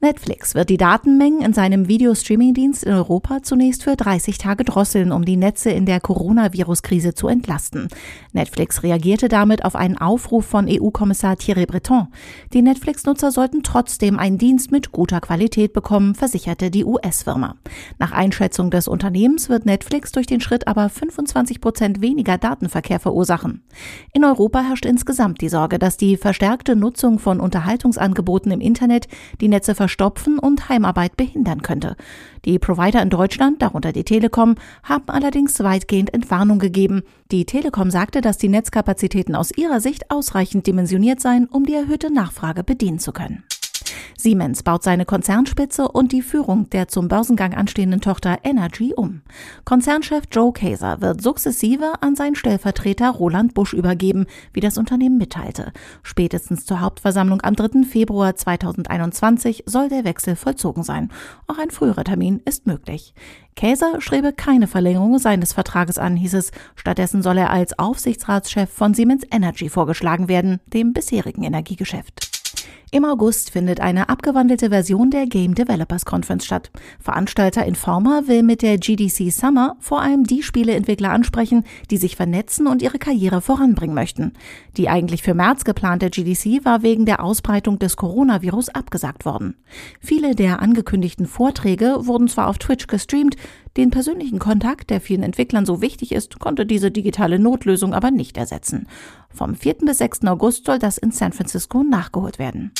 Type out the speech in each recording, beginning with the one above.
Netflix wird die Datenmengen in seinem Videostreamingdienst in Europa zunächst für 30 Tage drosseln, um die Netze in der Coronavirus-Krise zu entlasten. Netflix reagierte damit auf einen Aufruf von EU-Kommissar Thierry Breton. Die Netflix-Nutzer sollten trotzdem einen Dienst mit guter Qualität bekommen, versicherte die US-Firma. Nach Einschätzung des Unternehmens wird Netflix durch den Schritt aber 25 Prozent weniger Datenverkehr verursachen. In Europa herrscht insgesamt die Sorge, dass die verstärkte Nutzung von Unterhaltungsangeboten im Internet die Netze verstopfen und Heimarbeit behindern könnte. Die Provider in Deutschland, darunter die Telekom, haben allerdings weitgehend Entwarnung gegeben. Die Telekom sagte, dass die Netzkapazitäten aus ihrer Sicht ausreichend dimensioniert seien, um die erhöhte Nachfrage bedienen zu können. Siemens baut seine Konzernspitze und die Führung der zum Börsengang anstehenden Tochter Energy um. Konzernchef Joe Kaeser wird sukzessive an seinen Stellvertreter Roland Busch übergeben, wie das Unternehmen mitteilte. Spätestens zur Hauptversammlung am 3. Februar 2021 soll der Wechsel vollzogen sein. Auch ein früherer Termin ist möglich. Käser strebe keine Verlängerung seines Vertrages an, hieß es. Stattdessen soll er als Aufsichtsratschef von Siemens Energy vorgeschlagen werden, dem bisherigen Energiegeschäft. Im August findet eine abgewandelte Version der Game Developers Conference statt. Veranstalter Informer will mit der GDC Summer vor allem die Spieleentwickler ansprechen, die sich vernetzen und ihre Karriere voranbringen möchten. Die eigentlich für März geplante GDC war wegen der Ausbreitung des Coronavirus abgesagt worden. Viele der angekündigten Vorträge wurden zwar auf Twitch gestreamt, den persönlichen Kontakt, der vielen Entwicklern so wichtig ist, konnte diese digitale Notlösung aber nicht ersetzen. Vom 4. bis 6. August soll das in San Francisco nachgeholt werden.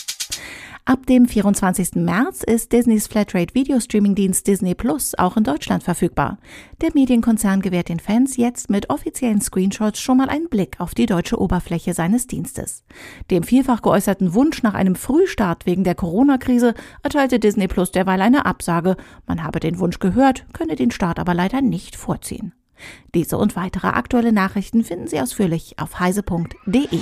Ab dem 24. März ist Disneys Flatrate Videostreaming-Dienst Disney Plus auch in Deutschland verfügbar. Der Medienkonzern gewährt den Fans jetzt mit offiziellen Screenshots schon mal einen Blick auf die deutsche Oberfläche seines Dienstes. Dem vielfach geäußerten Wunsch nach einem Frühstart wegen der Corona-Krise erteilte Disney Plus derweil eine Absage. Man habe den Wunsch gehört, könne den Start aber leider nicht vorziehen. Diese und weitere aktuelle Nachrichten finden Sie ausführlich auf heise.de.